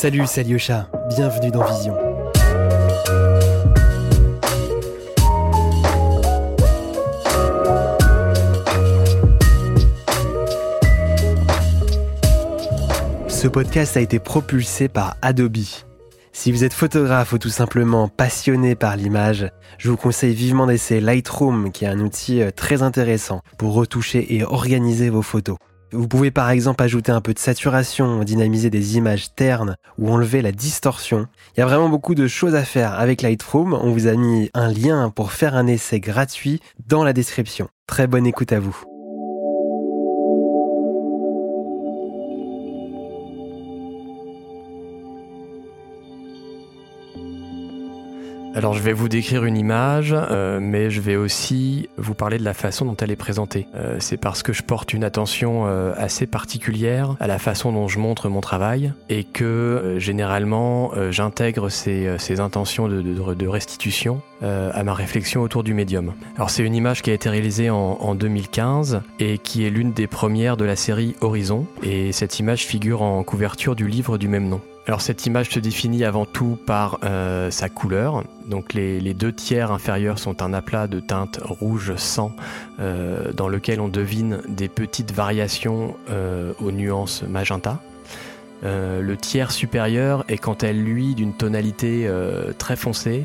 Salut, c'est Alyosha, bienvenue dans Vision. Ce podcast a été propulsé par Adobe. Si vous êtes photographe ou tout simplement passionné par l'image, je vous conseille vivement d'essayer Lightroom qui est un outil euh, très intéressant pour retoucher et organiser vos photos. Vous pouvez par exemple ajouter un peu de saturation, dynamiser des images ternes ou enlever la distorsion. Il y a vraiment beaucoup de choses à faire avec Lightroom. On vous a mis un lien pour faire un essai gratuit dans la description. Très bonne écoute à vous. Alors je vais vous décrire une image, euh, mais je vais aussi vous parler de la façon dont elle est présentée. Euh, c'est parce que je porte une attention euh, assez particulière à la façon dont je montre mon travail et que généralement j'intègre ces, intentions de restitution à ma réflexion autour du médium. Alors c'est une image qui a été réalisée en, en 2015 et qui est l'une des premières de la série Horizon et cette image figure en couverture du livre du même nom. Alors cette image se définit avant tout par euh, sa couleur. Donc les, deux tiers inférieurs sont un aplat de teinte rouge sang euh, dans lequel on devine des petites variations euh, aux nuances magenta. Le tiers supérieur est quant à lui d'une tonalité très foncée,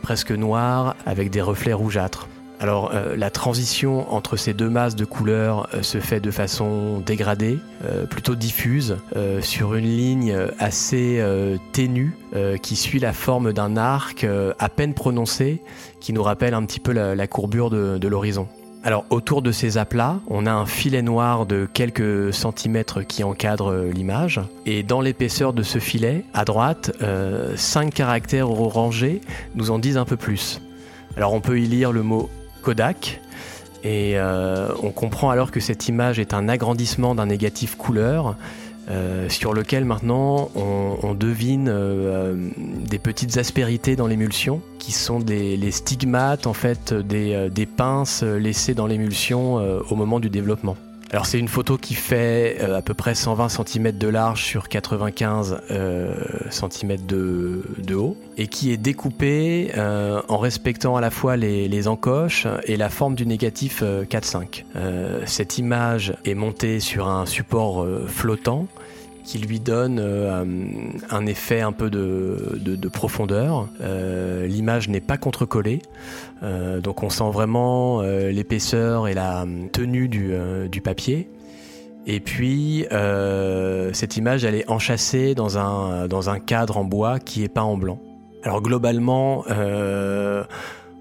presque noire, avec des reflets rougeâtres. Alors euh, la transition entre ces deux masses de couleurs euh, se fait de façon dégradée, euh, plutôt diffuse, sur une ligne assez ténue qui suit la forme d'un arc à peine prononcé, qui nous rappelle un petit peu la, courbure de, l'horizon. Alors autour de ces aplats, on a un filet noir de quelques centimètres qui encadre l'image. Et dans l'épaisseur de ce filet, à droite, cinq caractères orangés nous en disent un peu plus. Alors on peut y lire le mot Kodak. Et euh, on comprend alors que cette image est un agrandissement d'un négatif couleur euh, sur lequel maintenant on, devine euh, des petites aspérités dans l'émulsion qui sont des, les stigmates en fait des, des pinces laissées dans l'émulsion au moment du développement. Alors c'est une photo qui fait euh, à peu près 120 cm de large sur 95 euh, cm de, haut et qui est découpée euh, en respectant à la fois les, les, encoches et la forme du négatif 4.5. Euh, cette image est montée sur un support flottant qui lui donne euh, un effet un peu de, de, de profondeur. Euh, L'image n'est pas contrecollée, euh, donc on sent vraiment euh, l'épaisseur et la tenue du, papier. Et puis cette image, elle est enchâssée dans un, dans un cadre en bois qui est peint en blanc. Alors globalement,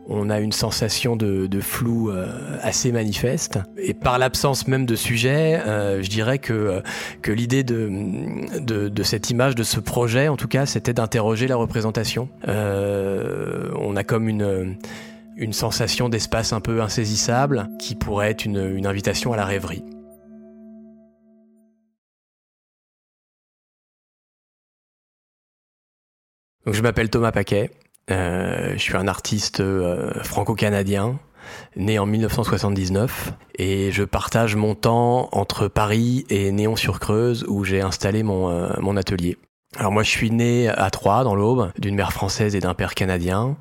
on a une sensation de, flou euh, assez manifeste. Et par l'absence même de sujet, euh, je dirais que, que l'idée de, de, cette image, de ce projet, en tout cas, c'était d'interroger la représentation. Euh, on a comme une, une sensation d'espace un peu insaisissable qui pourrait être une, une invitation à la rêverie. Donc je m'appelle Thomas Paquet, euh, je suis un artiste euh, franco-canadien, né en 1979, et je partage mon temps entre Paris et Néon-sur-Creuse, où j'ai installé mon, euh, mon atelier. Alors moi je suis né à Troyes dans l'Aube, d'une mère française et d'un père canadien.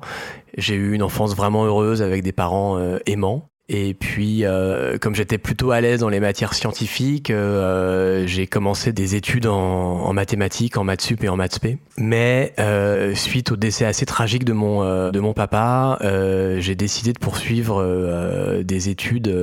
J'ai eu une enfance vraiment heureuse avec des parents euh, aimants. Et puis, euh, comme j'étais plutôt à l'aise dans les matières scientifiques, euh, j'ai commencé des études en, mathématiques, en maths sup et en maths p. Mais euh, suite au décès assez tragique de mon euh, de mon papa, euh, j'ai décidé de poursuivre euh, des études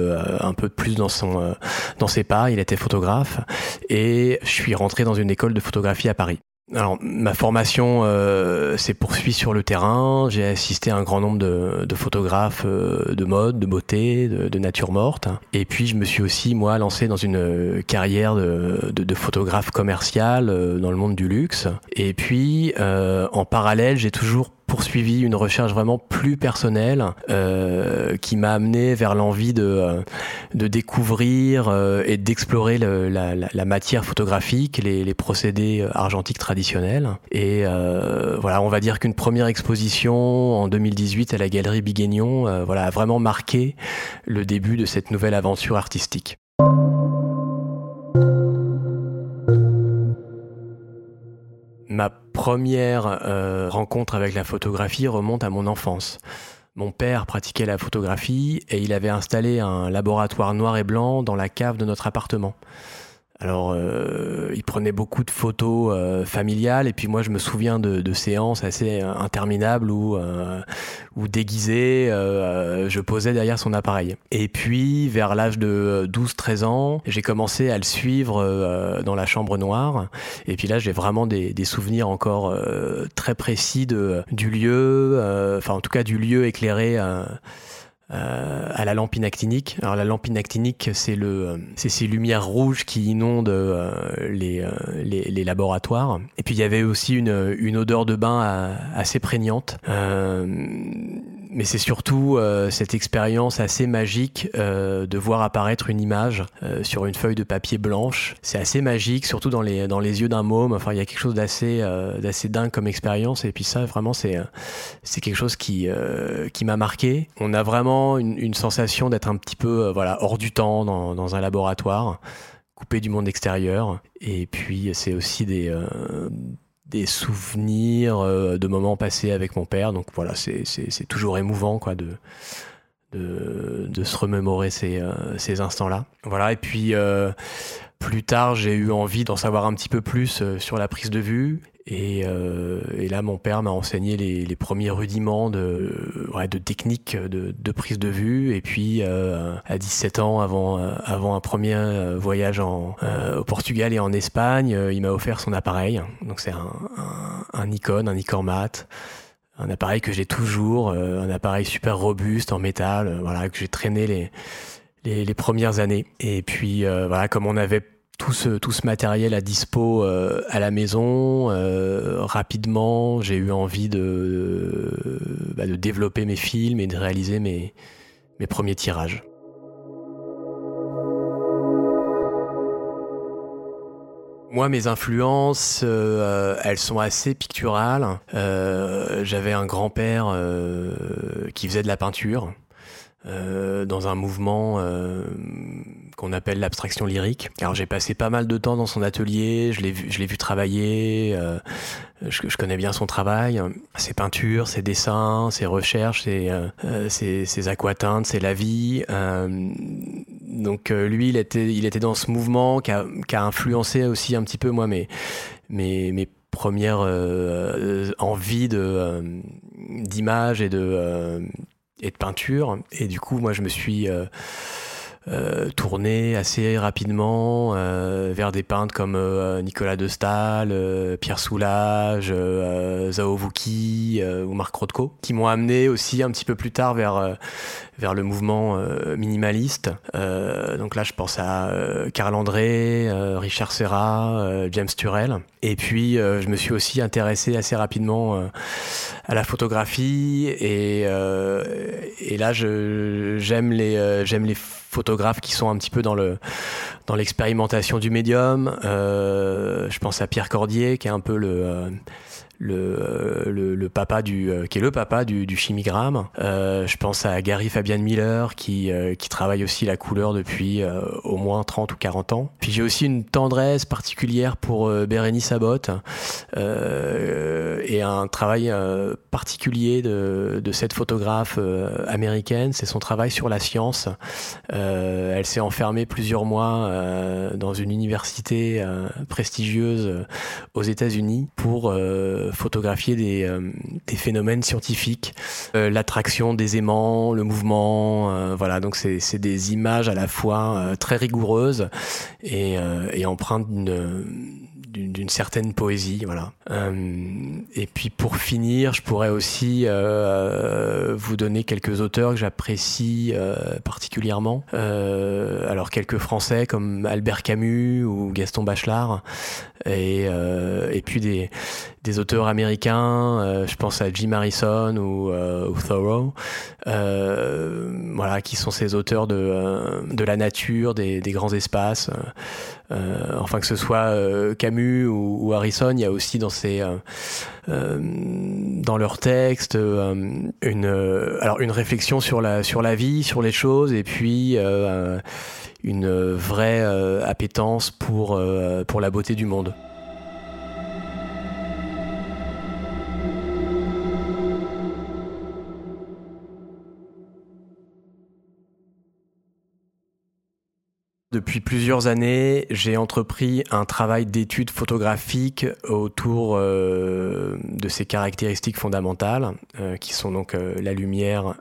un peu plus dans son dans ses pas. Il était photographe et je suis rentré dans une école de photographie à Paris. Alors, ma formation euh, s'est poursuivie sur le terrain. J'ai assisté à un grand nombre de, photographes euh, de mode, de beauté, de, de, nature morte. Et puis, je me suis aussi, moi, lancé dans une carrière de, de photographe commercial euh, dans le monde du luxe. Et puis, euh, en parallèle, j'ai toujours poursuivi une recherche vraiment plus personnelle euh, qui m'a amené vers l'envie de, euh, de découvrir euh, et d'explorer la, la, la, matière photographique, les, les, procédés argentiques traditionnels. Et euh, voilà, on va dire qu'une première exposition en 2018 à la galerie Biguignon euh, voilà, a vraiment marqué le début de cette nouvelle aventure artistique. Ma première rencontre avec la photographie remonte à mon enfance. Mon père pratiquait la photographie et il avait installé un laboratoire noir et blanc dans la cave de notre appartement. Alors, euh, il prenait beaucoup de photos euh, familiales et puis moi, je me souviens de, séances assez euh, interminables où, où déguisé, je posais derrière son appareil. Et puis, vers l'âge de 12-13 ans, j'ai commencé à le suivre dans la chambre noire. Et puis là, j'ai vraiment des, des, souvenirs encore très précis de, du lieu, enfin en tout cas du lieu éclairé. Euh, à la lampe inactinique. Alors la lampe inactinique, c'est le, c'est ces lumières rouges qui inondent euh, les, euh, les, laboratoires. Et puis il y avait aussi une odeur de bain assez prégnante mais c'est surtout euh, cette expérience assez magique euh, de voir apparaître une image euh, sur une feuille de papier blanche. C'est assez magique, surtout dans les, dans les yeux d'un môme. Enfin, il y a quelque chose d'assez d'assez dingue comme expérience. Et puis ça, vraiment, c'est quelque chose qui qui m'a marqué. On a vraiment une, une sensation d'être un petit peu voilà hors du temps dans, dans un laboratoire coupé du monde extérieur. Et puis, c'est aussi des, des souvenirs euh, de moments passés avec mon père. Donc voilà, c'est toujours émouvant quoi, de, de, se remémorer ces, euh, ces instants-là. Voilà, et puis euh, plus tard, j'ai eu envie d'en savoir un petit peu plus sur la prise de vue. Et, euh, et, là, mon père m'a enseigné les, les, premiers rudiments de, ouais, de technique de, de, prise de vue. Et puis, euh, à 17 ans, avant, avant un premier voyage en, euh, au Portugal et en Espagne, il m'a offert son appareil. Donc, c'est un, un, un, Nikon, un Nikon Mat. Un appareil que j'ai toujours, un appareil super robuste en métal, voilà, que j'ai traîné les, les, les, premières années. Et puis, voilà, comme on avait tout ce, ce matériel à dispo euh, à la maison. Euh, rapidement, j'ai eu envie de, bah, de développer mes films et de réaliser mes, premiers tirages. Moi, mes influences, euh, elles sont assez picturales. J'avais un grand-père qui faisait de la peinture. Dans un mouvement qu'on appelle l'abstraction lyrique. Alors j'ai passé pas mal de temps dans son atelier, je l'ai vu, vu travailler, euh, je, connais bien son travail, ses peintures, ses dessins, ses recherches, ses, euh, ses, ses aquatintes, c'est la vie. donc lui, il était, il était dans ce mouvement qui a, influencé aussi un petit peu moi mes, mes, mes premières envies de d'image et de et de peinture. Et du coup, moi, je me suis euh, euh, tourné assez rapidement euh, vers des peintres comme euh, Nicolas de Stahl, euh, Pierre Soulages, Zao Vuki ou Marc Rothko, qui m'ont amené aussi un petit peu plus tard vers vers le mouvement minimaliste. donc là, je pense à Carl André, Richard Serra, James Turrell. Et puis, je me suis aussi intéressé assez rapidement à la photographie et, et là, j'aime les j'aime les photographes qui sont un petit peu dans le dans l'expérimentation du médium. Euh, je pense à Pierre Cordier qui est un peu le euh, le, le, le, papa du euh, qui est le papa du, chimigramme. Euh, je pense à Gary Fabian Miller qui euh, qui travaille aussi la couleur depuis euh, au moins 30 ou 40 ans. Puis j'ai aussi une tendresse particulière pour Bérénice Abbott et un travail particulier de, de cette photographe américaine, c'est son travail sur la science. elle s'est enfermée plusieurs mois dans une université prestigieuse aux États-Unis pour photographier des, euh, des phénomènes scientifiques, euh, l'attraction des aimants, le mouvement, euh, voilà. Donc c'est des images à la fois très rigoureuses et, empreintes d'une d'une certaine poésie, voilà. Et puis pour finir, je pourrais aussi vous donner quelques auteurs que j'apprécie particulièrement. alors quelques Français comme Albert Camus ou Gaston Bachelard, et puis des, des auteurs américains. je pense à Jim Harrison ou, ou Thoreau, voilà, qui sont ces auteurs de de la nature, des, grands espaces. Euh, enfin que ce soit euh, Camus ou, Harrison, il y a aussi dans ces euh, dans leurs textes une alors une réflexion sur la sur la vie, sur les choses et puis une vraie appétence pour pour la beauté du monde. Depuis plusieurs années, j'ai entrepris un travail d'étude photographique autour euh, de ces caractéristiques fondamentales, euh, qui sont donc euh, la lumière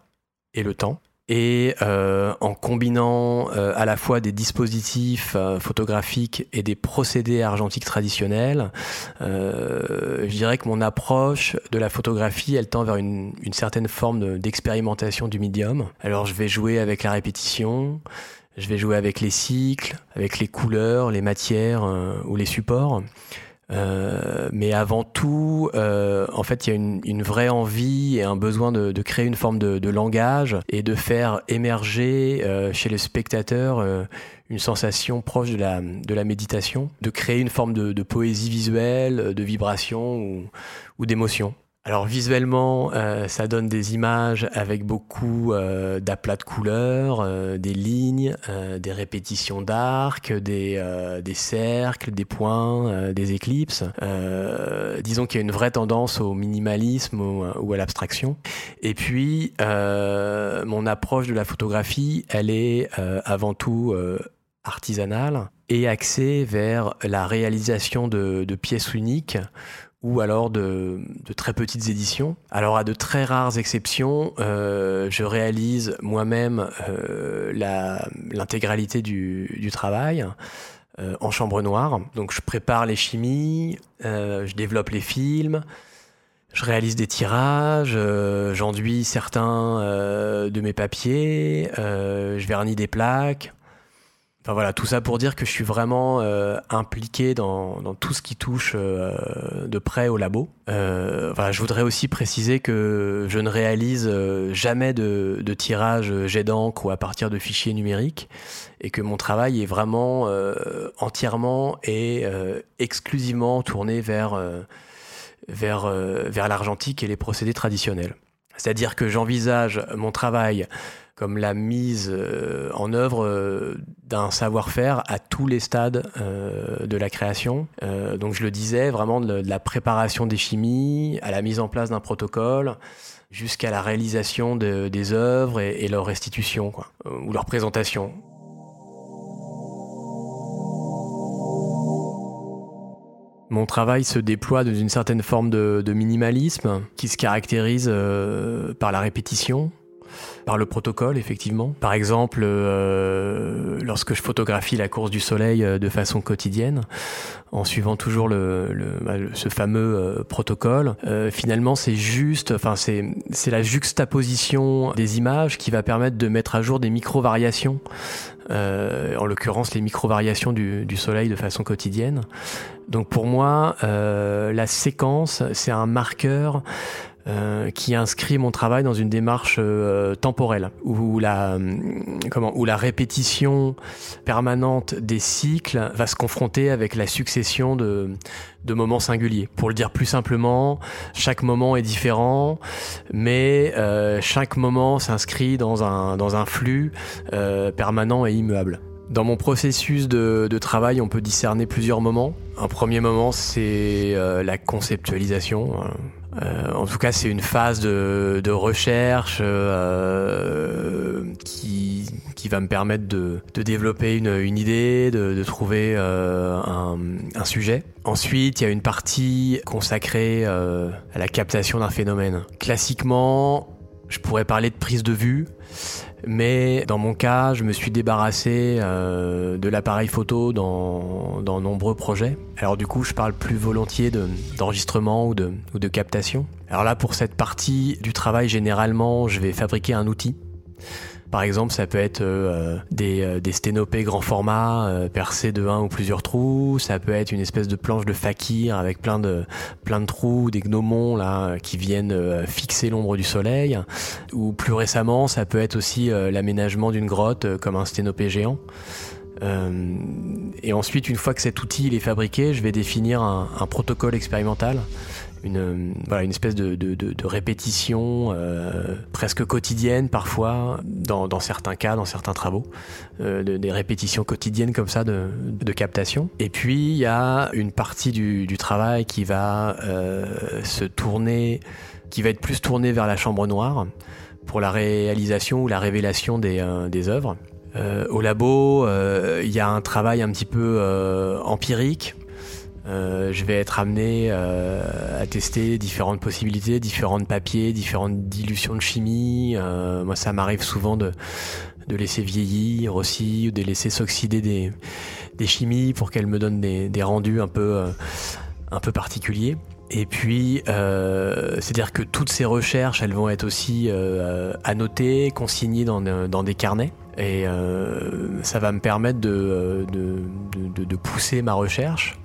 et le temps. Et en combinant à la fois des dispositifs photographiques et des procédés argentiques traditionnels, je dirais que mon approche de la photographie, elle tend vers une, une certaine forme d'expérimentation du médium. Alors je vais jouer avec la répétition, je vais jouer avec les cycles, avec les couleurs, les matières euh, ou les supports. Euh, mais avant tout, euh, en fait, il y a une, une, vraie envie et un besoin de, de créer une forme de, de, langage et de faire émerger euh, chez le spectateur euh, une sensation proche de la, de la méditation, de créer une forme de, de poésie visuelle, de vibration ou, ou d'émotion. Alors visuellement, euh, ça donne des images avec beaucoup euh, d'aplats de couleurs, euh, des lignes, des répétitions d'arcs, des, cercles, des points, des éclipses. disons qu'il y a une vraie tendance au minimalisme ou, à l'abstraction. Et puis, mon approche de la photographie, elle est avant tout artisanale et axée vers la réalisation de pièces uniques ou alors de, très petites éditions. Alors à de très rares exceptions, euh, je réalise moi-même euh, l'intégralité du, travail euh, en chambre noire. Donc je prépare les chimies, je développe les films, je réalise des tirages, j'enduis certains de mes papiers, je vernis des plaques. Enfin voilà, tout ça pour dire que je suis vraiment euh, impliqué dans, tout ce qui touche euh, de près au labo. Euh, voilà, je voudrais aussi préciser que je ne réalise euh, jamais de, de tirage jet d'encre ou à partir de fichiers numériques et que mon travail est vraiment euh, entièrement et euh, exclusivement tourné vers, vers, vers l'argentique et les procédés traditionnels. C'est-à-dire que j'envisage mon travail comme la mise euh, en œuvre euh, d'un savoir-faire à tous les stades euh, de la création. Donc je le disais, vraiment de, la préparation des chimies, à la mise en place d'un protocole, jusqu'à la réalisation de, des œuvres et, leur restitution, ou leur présentation. Mon travail se déploie dans une certaine forme de minimalisme qui se caractérise par la répétition, par le protocole, effectivement. Par exemple, euh, lorsque je photographie la course du soleil euh, de façon quotidienne, en suivant toujours le, ce fameux euh, protocole, finalement, c'est juste, enfin, c'est la juxtaposition des images qui va permettre de mettre à jour des micro-variations. En l'occurrence les micro-variations du, soleil de façon quotidienne. Donc pour moi, la séquence, c'est un marqueur euh, qui inscrit mon travail dans une démarche euh, temporelle où la euh, comment où la répétition permanente des cycles va se confronter avec la succession de de moments singuliers. Pour le dire plus simplement, chaque moment est différent, mais euh, chaque moment s'inscrit dans un dans un flux euh, permanent et immuable. Dans mon processus de, de, travail, on peut discerner plusieurs moments. Un premier moment, c'est euh, la conceptualisation. Euh, en tout cas, c'est une phase de, de recherche euh, qui, qui, va me permettre de, de développer une, une, idée, de, de trouver euh, un, un, sujet. Ensuite, il y a une partie consacrée euh, à la captation d'un phénomène. Classiquement, je pourrais parler de prise de vue. Mais dans mon cas, je me suis débarrassé euh, de l'appareil photo dans, dans nombreux projets. Alors du coup, je parle plus volontiers d'enregistrement ou, de, ou de captation. Alors là, pour cette partie du travail, généralement, je vais fabriquer un outil. Par exemple, ça peut être euh, des, euh, des sténopées grand format euh, percés de un ou plusieurs trous. Ça peut être une espèce de planche de fakir avec plein de, plein de trous, des gnomons là qui viennent euh, fixer l'ombre du soleil. Ou plus récemment, ça peut être aussi l'aménagement d'une grotte comme un sténopé géant. et ensuite, une fois que cet outil il est fabriqué, je vais définir un protocole expérimental une, voilà, une espèce de, de, répétition euh, presque quotidienne parfois, dans, certains cas, dans certains travaux, euh, de, des répétitions quotidiennes comme ça de, captation. Et puis il y a une partie du, travail qui va euh, se tourner, qui va être plus tournée vers la chambre noire pour la réalisation ou la révélation des, euh, des œuvres. au labo, il y a un travail un petit peu empirique euh, je vais être amené euh, à tester différentes possibilités, différents papiers, différentes dilutions de chimie. Euh, moi, ça m'arrive souvent de, de laisser vieillir aussi, ou de laisser s'oxyder des, des chimies pour qu'elles me donnent des, des rendus un peu, un peu particuliers. Et puis, c'est-à-dire que toutes ces recherches, elles vont être aussi annotées, consignées dans, dans des carnets. Et ça va me permettre de, de, de, de pousser ma recherche.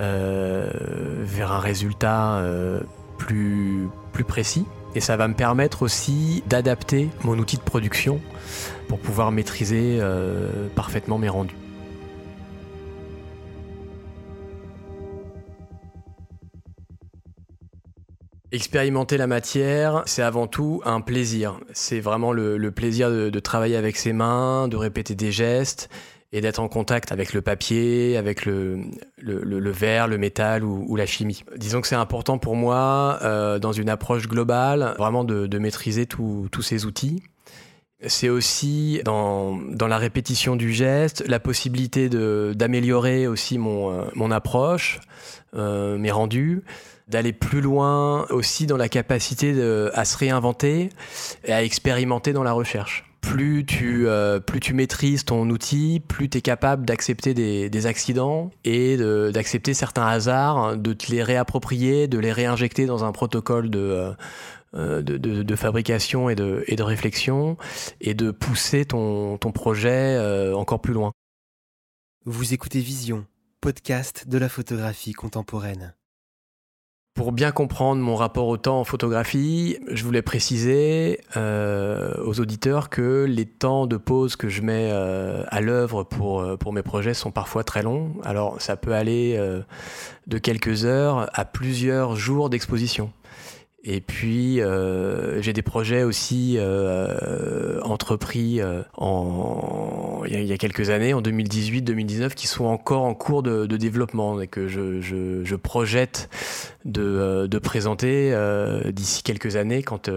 Euh, vers un résultat euh, plus, plus précis. Et ça va me permettre aussi d'adapter mon outil de production pour pouvoir maîtriser euh, parfaitement mes rendus. Expérimenter la matière, c'est avant tout un plaisir. C'est vraiment le, plaisir de, travailler avec ses mains, de répéter des gestes et d'être en contact avec le papier, avec le, le, verre, le métal ou, la chimie. Disons que c'est important pour moi, euh, dans une approche globale, vraiment de, maîtriser tous ces outils. C'est aussi dans, la répétition du geste, la possibilité d'améliorer aussi mon, euh, mon approche, euh, mes rendus, d'aller plus loin aussi dans la capacité à se réinventer et à expérimenter dans la recherche plus tu, euh, plus tu maîtrises ton outil, plus tu es capable d'accepter des, accidents et d'accepter certains hasards, de te les réapproprier, de les réinjecter dans un protocole de, euh, de, fabrication et de, réflexion et de pousser ton, projet euh, encore plus loin. Vous écoutez Vision, podcast de la photographie contemporaine. Pour bien comprendre mon rapport au temps en photographie, je voulais préciser euh, aux auditeurs que les temps de pause que je mets euh, à l'œuvre pour, euh, pour mes projets sont parfois très longs. Alors ça peut aller de quelques heures à plusieurs jours d'exposition. Et puis euh, j'ai des projets aussi euh, entrepris euh, en, il, y a, quelques années, en 2018-2019, qui sont encore en cours de, de développement et que je, je, je projette de, euh, de présenter euh, d'ici quelques années quand,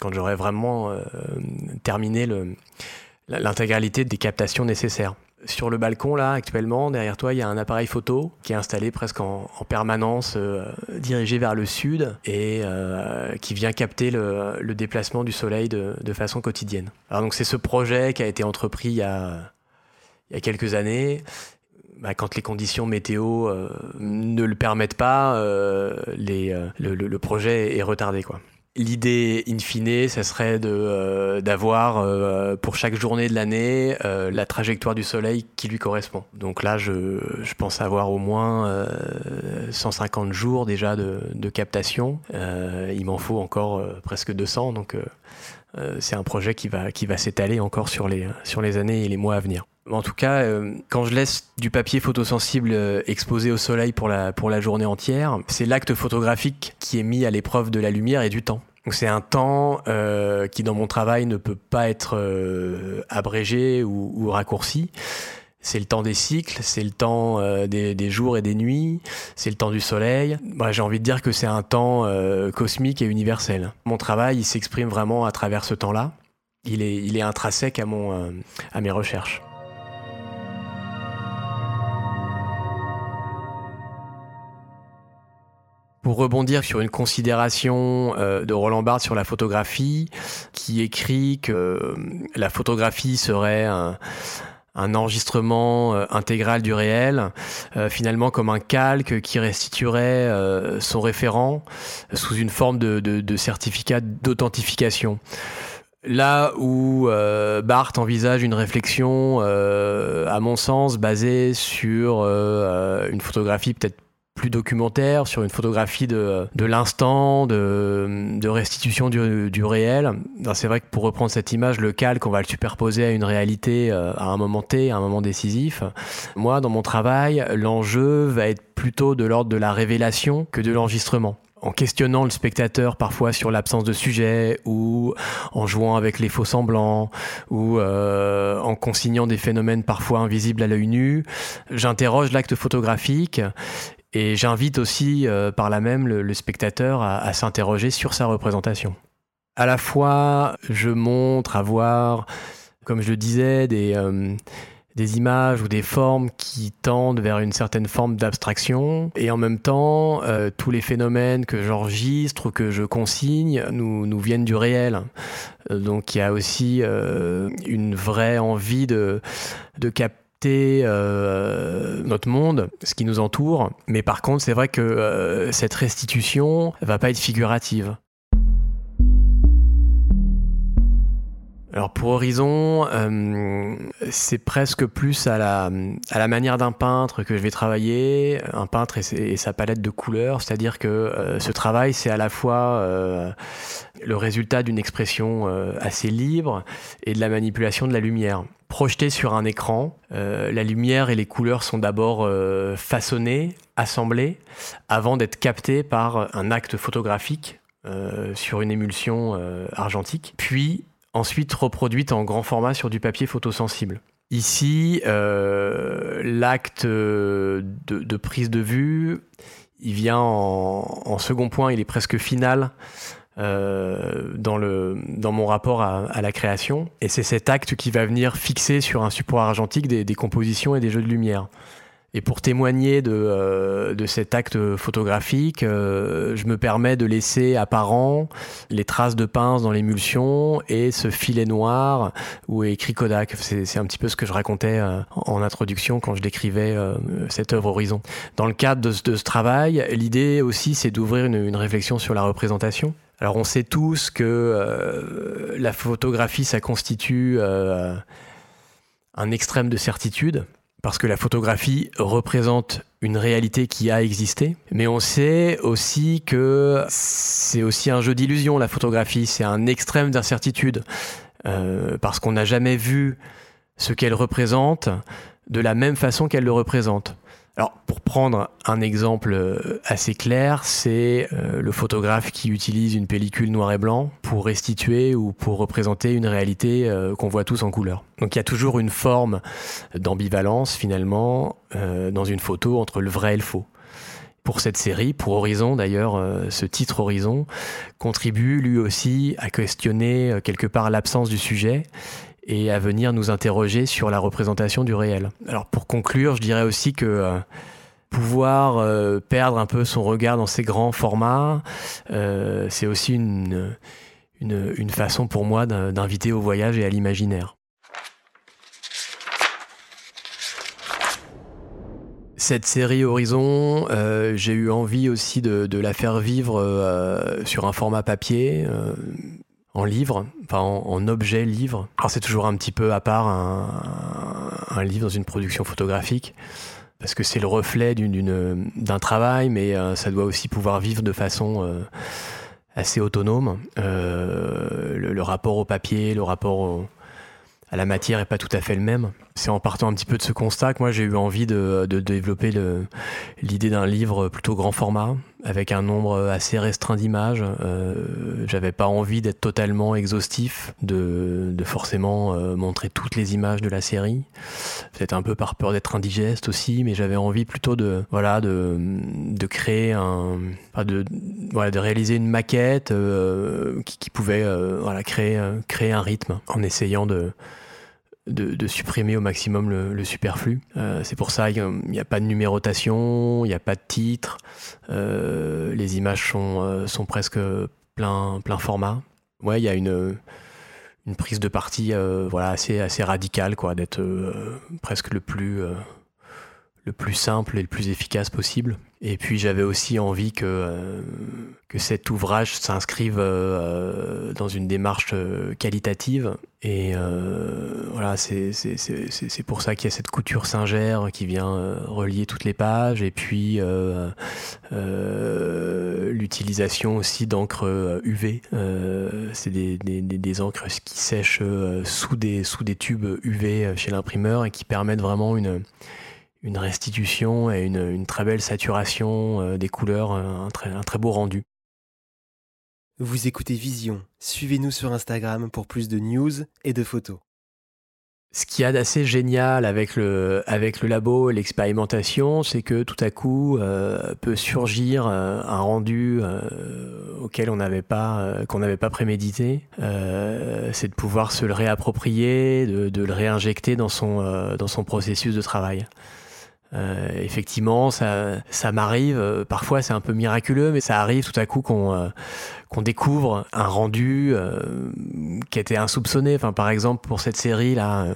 quand j'aurai vraiment terminé l'intégralité des captations nécessaires. Sur le balcon, là, actuellement, derrière toi, il y a un appareil photo qui est installé presque en, permanence, euh, dirigé vers le sud et euh, qui vient capter le, déplacement du soleil de, façon quotidienne. Alors, donc, c'est ce projet qui a été entrepris il y a, quelques années. Bah, quand les conditions météo euh, ne le permettent pas, le, le, projet est retardé, quoi. L'idée, in fine, ça serait de, euh, d'avoir euh, pour chaque journée de l'année euh, la trajectoire du Soleil qui lui correspond. Donc là, je, je pense avoir au moins 150 jours déjà de, de captation. il m'en faut encore presque 200, donc c'est un projet qui va, qui va s'étaler encore sur les, sur les années et les mois à venir. En tout cas, quand je laisse du papier photosensible exposé au soleil pour la, pour la journée entière, c'est l'acte photographique qui est mis à l'épreuve de la lumière et du temps. Donc c'est un temps euh, qui dans mon travail ne peut pas être euh, abrégé ou, raccourci. C'est le temps des cycles, c'est le temps euh, des, jours et des nuits, c'est le temps du soleil. J'ai envie de dire que c'est un temps cosmique et universel. Mon travail, il s'exprime vraiment à travers ce temps-là. Il est, il est intrinsèque à, mon, à mes recherches. Pour rebondir sur une considération euh, de Roland Barthes sur la photographie, qui écrit que euh, la photographie serait un, enregistrement euh, intégral du réel, finalement comme un calque qui restituerait son référent sous une forme de, certificat d'authentification. Là où Barthes envisage une réflexion, à mon sens, basée sur une photographie peut-être plus documentaire, sur une photographie de, de l'instant, de, de, restitution du, du réel. C'est vrai que pour reprendre cette image, le calque, on va le superposer à une réalité euh, à un moment T, à un moment décisif. Moi, dans mon travail, l'enjeu va être plutôt de l'ordre de la révélation que de l'enregistrement en questionnant le spectateur parfois sur l'absence de sujet ou en jouant avec les faux semblants ou euh, en consignant des phénomènes parfois invisibles à l'œil nu, j'interroge l'acte photographique et j'invite aussi euh, par là même le, spectateur à, s'interroger sur sa représentation. À la fois, je montre avoir comme je le disais, des, des images ou des formes qui tendent vers une certaine forme d'abstraction. Et en même temps, euh, tous les phénomènes que j'enregistre ou que je consigne nous, viennent du réel. Euh, donc il y a aussi euh, une vraie envie de, de capter notre monde, ce qui nous entoure. Mais par contre, c'est vrai que cette restitution va pas être figurative. Alors pour Horizon, euh, c'est presque plus à la, manière d'un peintre que je vais travailler, un peintre et, sa palette de couleurs, c'est-à-dire que euh, ce travail, c'est à la fois euh, le résultat d'une expression assez libre et de la manipulation de la lumière. Projeté sur un écran, la lumière et les couleurs sont d'abord façonnées, assemblées, avant d'être captées par un acte photographique sur une émulsion argentique, puis ensuite reproduite en grand format sur du papier photosensible. Ici, euh, l'acte de, prise de vue, il vient en, second point, il est presque final euh, dans, le, dans mon rapport à, la création. Et c'est cet acte qui va venir fixer sur un support argentique des compositions et des jeux de lumière. Et pour témoigner de, euh, de cet acte photographique, euh, je me permets de laisser apparent les traces de pince dans l'émulsion et ce filet noir où est écrit Kodak. C'est un petit peu ce que je racontais euh, en introduction quand je décrivais cette œuvre Horizon. Dans le cadre de, de ce travail, l'idée aussi c'est d'ouvrir une, une, réflexion sur la représentation. Alors on sait tous que la photographie ça constitue un extrême de certitude parce que la photographie représente une réalité qui a existé, mais on sait aussi que c'est aussi un jeu d'illusion, la photographie, c'est un extrême d'incertitude, euh, parce qu'on n'a jamais vu ce qu'elle représente de la même façon qu'elle le représente. Alors, pour prendre un exemple euh, assez clair, c'est euh, le photographe qui utilise une pellicule noir et blanc pour restituer ou pour représenter une réalité euh, qu'on voit tous en couleur. Donc, il y a toujours une forme d'ambivalence finalement dans une photo entre le vrai et le faux pour cette série, pour Horizon d'ailleurs, ce titre Horizon contribue lui aussi à questionner quelque part l'absence du sujet et à venir nous interroger sur la représentation du réel. Alors pour conclure, je dirais aussi que euh, pouvoir euh, perdre un peu son regard dans ces grands formats, euh, c'est aussi une, une, façon pour moi d'inviter au voyage et à l'imaginaire. Cette série Horizon, j'ai eu envie aussi de la faire vivre sur un format papier en livre, enfin en, objet livre. Alors c'est toujours un petit peu à part un, livre dans une production photographique parce que c'est le reflet d'un travail, mais euh, ça doit aussi pouvoir vivre de façon euh, assez autonome. Euh, le, rapport au papier, le rapport à la matière est pas tout à fait le même. C'est en partant un petit peu de ce constat que moi j'ai eu envie de développer l'idée d'un livre plutôt grand format, avec un nombre assez restreint d'images. Euh, J'avais pas envie d'être totalement exhaustif, de, forcément euh, montrer toutes les images de la série. Peut-être un peu par peur d'être indigeste aussi, mais j'avais envie plutôt de voilà de, créer un de voilà de réaliser une maquette euh, qui, qui, pouvait euh, voilà créer créer un rythme en essayant de de, supprimer au maximum le, superflu. Euh, c'est pour ça qu'il n'y a, pas de numérotation, il n'y a pas de titre, euh, les images sont, euh, presque plein, format. Ouais, il y a une, prise de parti voilà, assez, radicale, quoi, d'être presque le plus simple et le plus efficace possible. Et puis j'avais aussi envie que, euh, que cet ouvrage s'inscrive euh, dans une démarche euh, qualitative. Et voilà, c'est pour ça qu'il y a cette couture singère qui vient relier toutes les pages. Et puis l'utilisation aussi d'encre UV. c'est des, des, des, encres qui sèchent sous, des, sous des tubes UV chez l'imprimeur et qui permettent vraiment une une restitution et une, très belle saturation euh, des couleurs, euh, un très, un très beau rendu. Vous écoutez Vision, suivez-nous sur Instagram pour plus de news et de photos. Ce qu'il y a d'assez génial avec le, avec le labo et l'expérimentation, c'est que tout à coup euh, peut surgir euh, un rendu euh, auquel on n'avait pas, qu'on n'avait pas prémédité. c'est de pouvoir se le réapproprier, de, de le réinjecter dans son, dans son processus de travail. Euh, effectivement, ça, ça m'arrive. Euh, parfois, c'est un peu miraculeux, mais ça arrive tout à coup qu'on euh, découvre un rendu qui était insoupçonné. Enfin, par exemple, pour cette série là,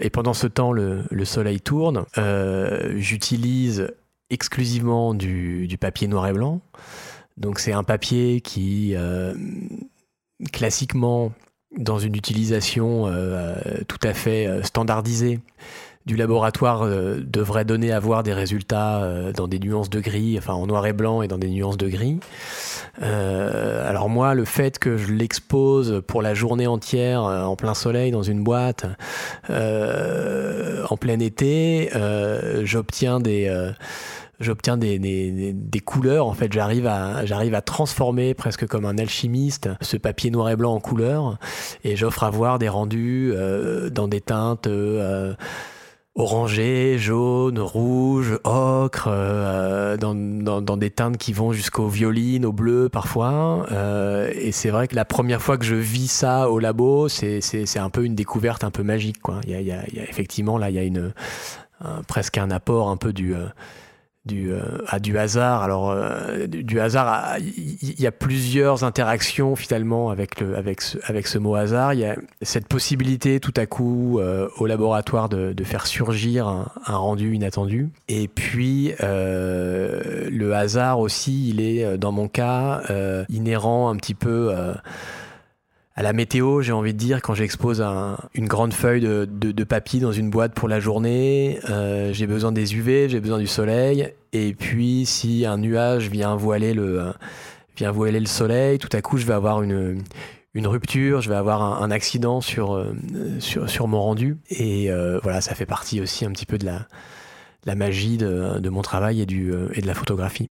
et pendant ce temps, le, le soleil tourne. J'utilise exclusivement du, du, papier noir et blanc. Donc, c'est un papier qui classiquement dans une utilisation tout à fait standardisée du laboratoire euh, devrait donner à voir des résultats euh, dans des nuances de gris, enfin en noir et blanc et dans des nuances de gris. Euh, alors moi, le fait que je l'expose pour la journée entière en plein soleil dans une boîte, en plein été, j'obtiens des j'obtiens des, des, des, couleurs. En fait, j'arrive à, j'arrive à transformer presque comme un alchimiste ce papier noir et blanc en couleurs et j'offre à voir des rendus dans des teintes orangé, jaune, rouge, ocre, euh, dans, dans, dans, des teintes qui vont jusqu'au violine, au bleu parfois. Euh, et c'est vrai que la première fois que je vis ça au labo, c'est, c'est, c'est un peu une découverte un peu magique. Quoi. Il, y a, il, y a, effectivement là, il y a une, un, presque un apport un peu du... Euh, du, euh, à du hasard. Alors, euh, du, hasard, il y, a plusieurs interactions finalement avec, le, avec, ce, avec ce mot hasard. Il y a cette possibilité tout à coup euh, au laboratoire de, faire surgir un, rendu inattendu. Et puis, le hasard aussi, il est dans mon cas inhérent un petit peu à la météo, j'ai envie de dire, quand j'expose un, une grande feuille de, de, de, papier dans une boîte pour la journée, euh, j'ai besoin des UV, j'ai besoin du soleil. Et puis, si un nuage vient voiler le, vient voiler le soleil, tout à coup, je vais avoir une, une rupture, je vais avoir un, accident sur, euh, sur, sur, mon rendu. Et euh, voilà, ça fait partie aussi un petit peu de la, la magie de, de mon travail et, du, et de la photographie.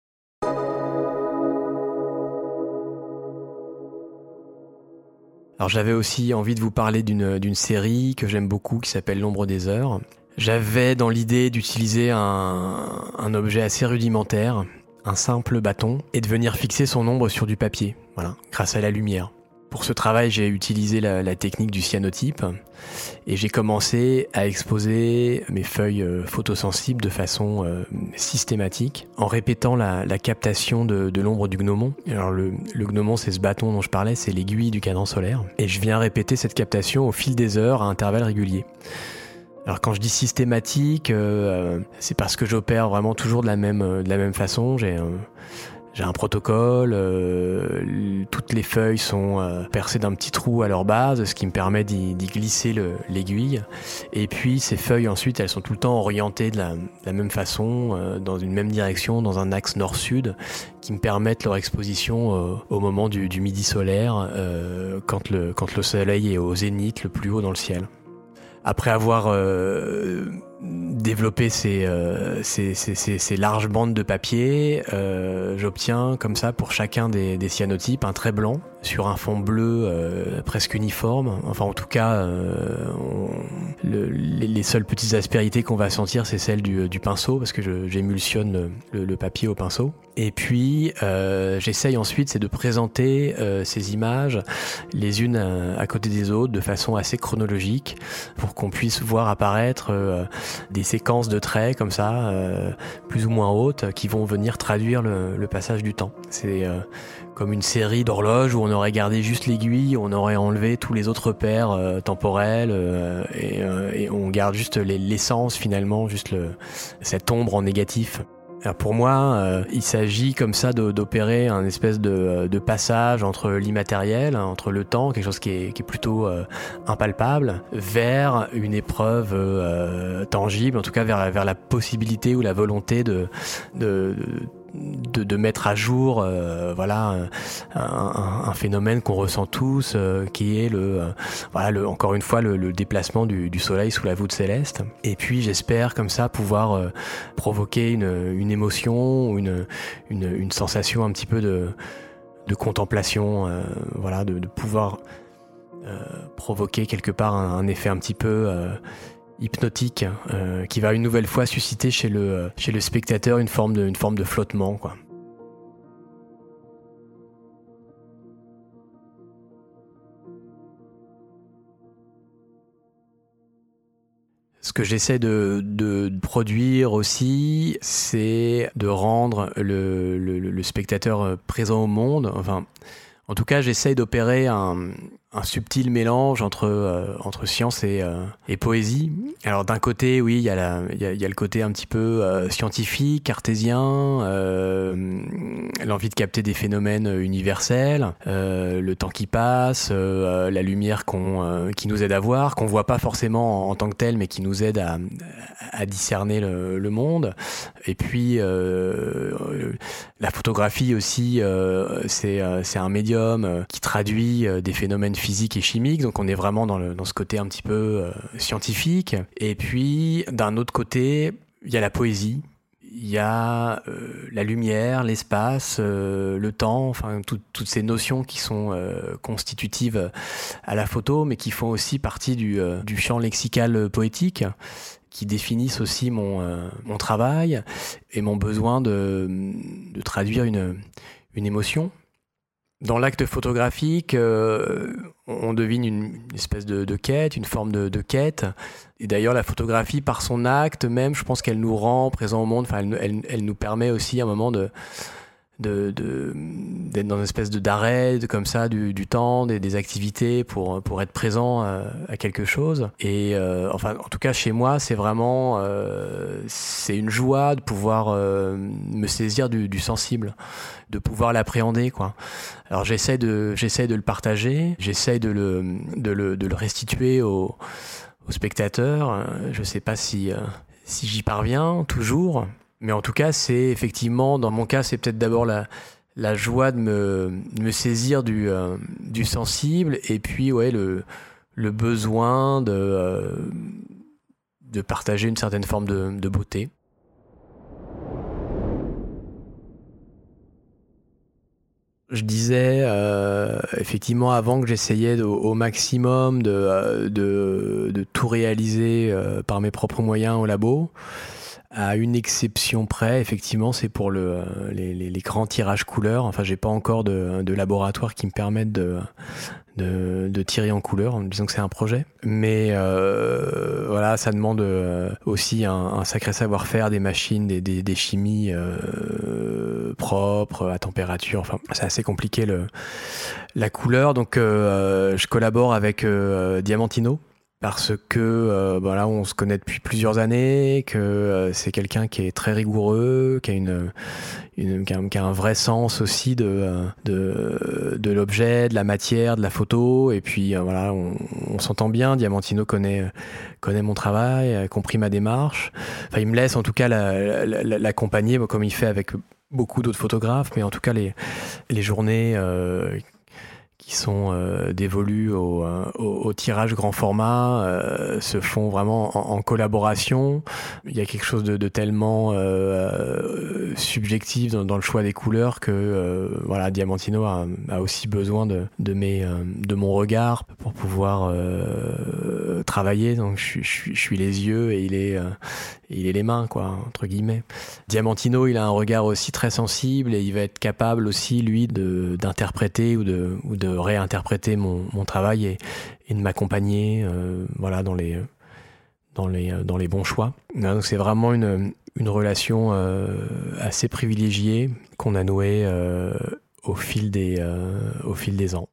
Alors j'avais aussi envie de vous parler d'une série que j'aime beaucoup qui s'appelle L'ombre des heures. J'avais dans l'idée d'utiliser un, objet assez rudimentaire, un simple bâton, et de venir fixer son ombre sur du papier, voilà, grâce à la lumière. Pour ce travail, j'ai utilisé la, technique du cyanotype et j'ai commencé à exposer mes feuilles euh, photosensibles de façon euh, systématique en répétant la, captation de, l'ombre du gnomon. Alors le, gnomon, c'est ce bâton dont je parlais, c'est l'aiguille du cadran solaire. Et je viens répéter cette captation au fil des heures à intervalles réguliers. Alors quand je dis systématique, euh, c'est parce que j'opère vraiment toujours de la même, de la même façon. J'ai un protocole, euh, toutes les feuilles sont euh, percées d'un petit trou à leur base, ce qui me permet d'y glisser l'aiguille. Et puis ces feuilles ensuite, elles sont tout le temps orientées de la, même façon, euh, dans une même direction, dans un axe nord-sud, qui me permettent leur exposition au moment du, du midi solaire, quand, le, quand le soleil est au zénith, le plus haut dans le ciel. Après avoir développer euh, ces, ces, ces, ces, larges bandes de papier, euh, j'obtiens comme ça pour chacun des, des, cyanotypes un trait blanc sur un fond bleu euh, presque uniforme. Enfin en tout cas, euh, les, les, seules petites aspérités qu'on va sentir c'est celles du, du, pinceau parce que j'émulsionne le, le, papier au pinceau. Et puis j'essaye ensuite c'est de présenter ces images les unes à, à, côté des autres de façon assez chronologique pour qu'on puisse voir apparaître des séquences de traits comme ça, euh, plus ou moins hautes, qui vont venir traduire le, passage du temps. C'est euh, comme une série d'horloges où on aurait gardé juste l'aiguille, on aurait enlevé tous les autres repères euh, temporels et, et, on garde juste l'essence finalement, juste cette ombre en négatif pour moi, euh, il s'agit comme ça d'opérer un espèce de, de passage entre l'immatériel, entre le temps, quelque chose qui est, plutôt euh, impalpable, vers une épreuve euh, tangible, en tout cas vers, la possibilité ou la volonté de, de, de, mettre à jour euh, voilà un, un, un phénomène qu'on ressent tous euh, qui est le euh, voilà le, encore une fois le, déplacement du, soleil sous la voûte céleste. Et puis j'espère comme ça pouvoir provoquer une, une émotion une, une, sensation un petit peu de, de contemplation voilà de, de pouvoir provoquer quelque part un, effet un petit peu hypnotique qui va une nouvelle fois susciter chez le, chez le spectateur une forme de, une forme de flottement. Quoi. Ce que j'essaie de, de, produire aussi, c'est de rendre le, le, le, spectateur présent au monde. Enfin, en tout cas, j'essaie d'opérer un, un subtil mélange entre, euh, entre science et, euh, et, poésie. Alors d'un côté, oui, il y, a y, y a le côté un petit peu euh, scientifique, cartésien, l'envie de capter des phénomènes universels, le temps qui passe, la lumière qu'on qui nous aide à voir, qu'on voit pas forcément en, tant que tel, mais qui nous aide à, à discerner le, le, monde. Et puis la photographie aussi, c'est un médium qui traduit des phénomènes physique et chimique, donc on est vraiment dans, le, ce côté un petit peu euh, scientifique. Et puis, d'un autre côté, il y a la poésie, il y a euh, la lumière, l'espace, euh, le temps, enfin toutes ces notions qui sont constitutives à la photo, mais qui font aussi partie du, champ lexical poétique, qui définissent aussi mon, travail et mon besoin de, traduire une émotion. Dans l'acte photographique, euh, on devine une, espèce de, quête, une forme de, quête. Et d'ailleurs, la photographie, par son acte même, je pense qu'elle nous rend présent au monde. Enfin, elle, elle, nous permet aussi à un moment de, de, d'être dans une espèce de d'arrêt comme ça du, du temps des, des, activités pour pour être présent à, à quelque chose. Et euh, enfin en tout cas chez moi c'est vraiment euh, c'est une joie de pouvoir euh, me saisir du, du, sensible de pouvoir l'appréhender quoi. Alors j'essaie de j'essaie de le partager j'essaie de le, de le de le restituer aux au spectateurs je sais pas si si j'y parviens toujours mais en tout cas, c'est effectivement, dans mon cas, c'est peut-être d'abord la, joie de me, saisir du, euh, du sensible et puis ouais, le, besoin de, euh, de partager une certaine forme de, beauté. Je disais euh, effectivement avant que j'essayais au, maximum de, tout réaliser par mes propres moyens au labo. À une exception près, effectivement, c'est pour le, euh, les, les, les, grands tirages couleurs. Enfin, j'ai pas encore de, de, laboratoire qui me permette de, de, de, tirer en couleur, en disant que c'est un projet. Mais euh, voilà, ça demande euh, aussi un, un sacré savoir-faire, des machines, des, des, des chimies euh, propres, à température. Enfin, c'est assez compliqué le, la couleur. Donc, euh, je collabore avec Diamantino parce que euh, voilà, on se connaît depuis plusieurs années, que euh, c'est quelqu'un qui est très rigoureux, qui a une, une qui, a, un vrai sens aussi de euh, de, de l'objet, de la matière, de la photo, et puis euh, voilà, on, s'entend bien. Diamantino connaît connaît mon travail, a compris ma démarche. Enfin, il me laisse en tout cas l'accompagner, la, la, comme il fait avec beaucoup d'autres photographes, mais en tout cas les les journées sont euh, dévolus au, euh, au, tirage grand format euh, se font vraiment en, collaboration. Il y a quelque chose de, tellement euh, subjectif dans, le choix des couleurs que voilà, Diamantino a, aussi besoin de, de, mes, de mon regard pour pouvoir travailler. Donc je, suis les yeux et il est, il est les mains, quoi, entre guillemets. Diamantino, il a un regard aussi très sensible et il va être capable aussi, lui, d'interpréter ou de, réinterpréter mon, travail et, de m'accompagner euh, voilà, dans, les, dans, les, dans les bons choix. C'est vraiment une, relation euh, assez privilégiée qu'on a nouée euh, au, fil des, euh, au fil des ans.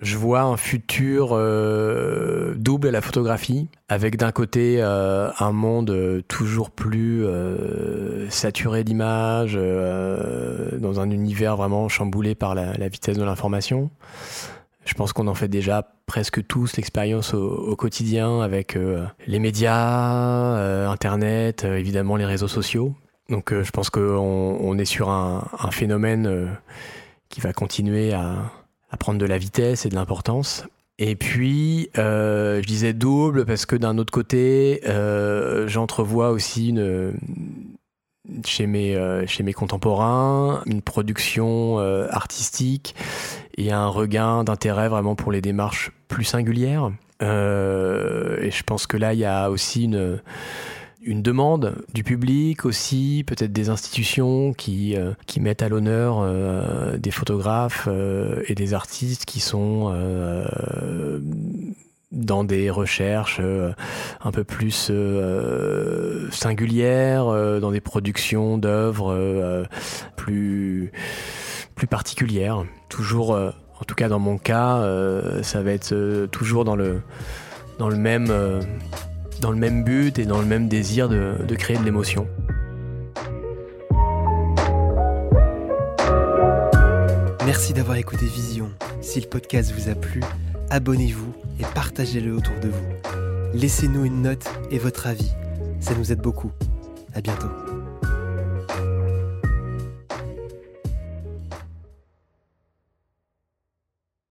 Je vois un futur euh, double à la photographie, avec d'un côté euh, un monde toujours plus euh, saturé d'images, euh, dans un univers vraiment chamboulé par la, vitesse de l'information. Je pense qu'on en fait déjà presque tous l'expérience au, quotidien avec euh, les médias, euh, Internet, évidemment les réseaux sociaux. Donc je pense qu'on on est sur un phénomène qui va continuer à, à prendre de la vitesse et de l'importance. Et puis, euh, je disais double parce que d'un autre côté, euh, j'entrevois aussi une, chez mes, euh, chez mes contemporains, une production euh, artistique et un regain d'intérêt vraiment pour les démarches plus singulières. Et je pense que là, il y a aussi une, une demande du public aussi, peut-être des institutions qui, qui mettent à l'honneur des photographes et des artistes qui sont dans des recherches euh, un peu plus euh, singulières, euh, dans des productions d'œuvres plus, plus particulières. Toujours, en tout cas dans mon cas, ça va être toujours dans le, dans, le même, dans le même but et dans le même désir de, créer de l'émotion. Merci d'avoir écouté Vision. Si le podcast vous a plu, abonnez-vous et partagez-le autour de vous. Laissez-nous une note et votre avis, ça nous aide beaucoup. À bientôt.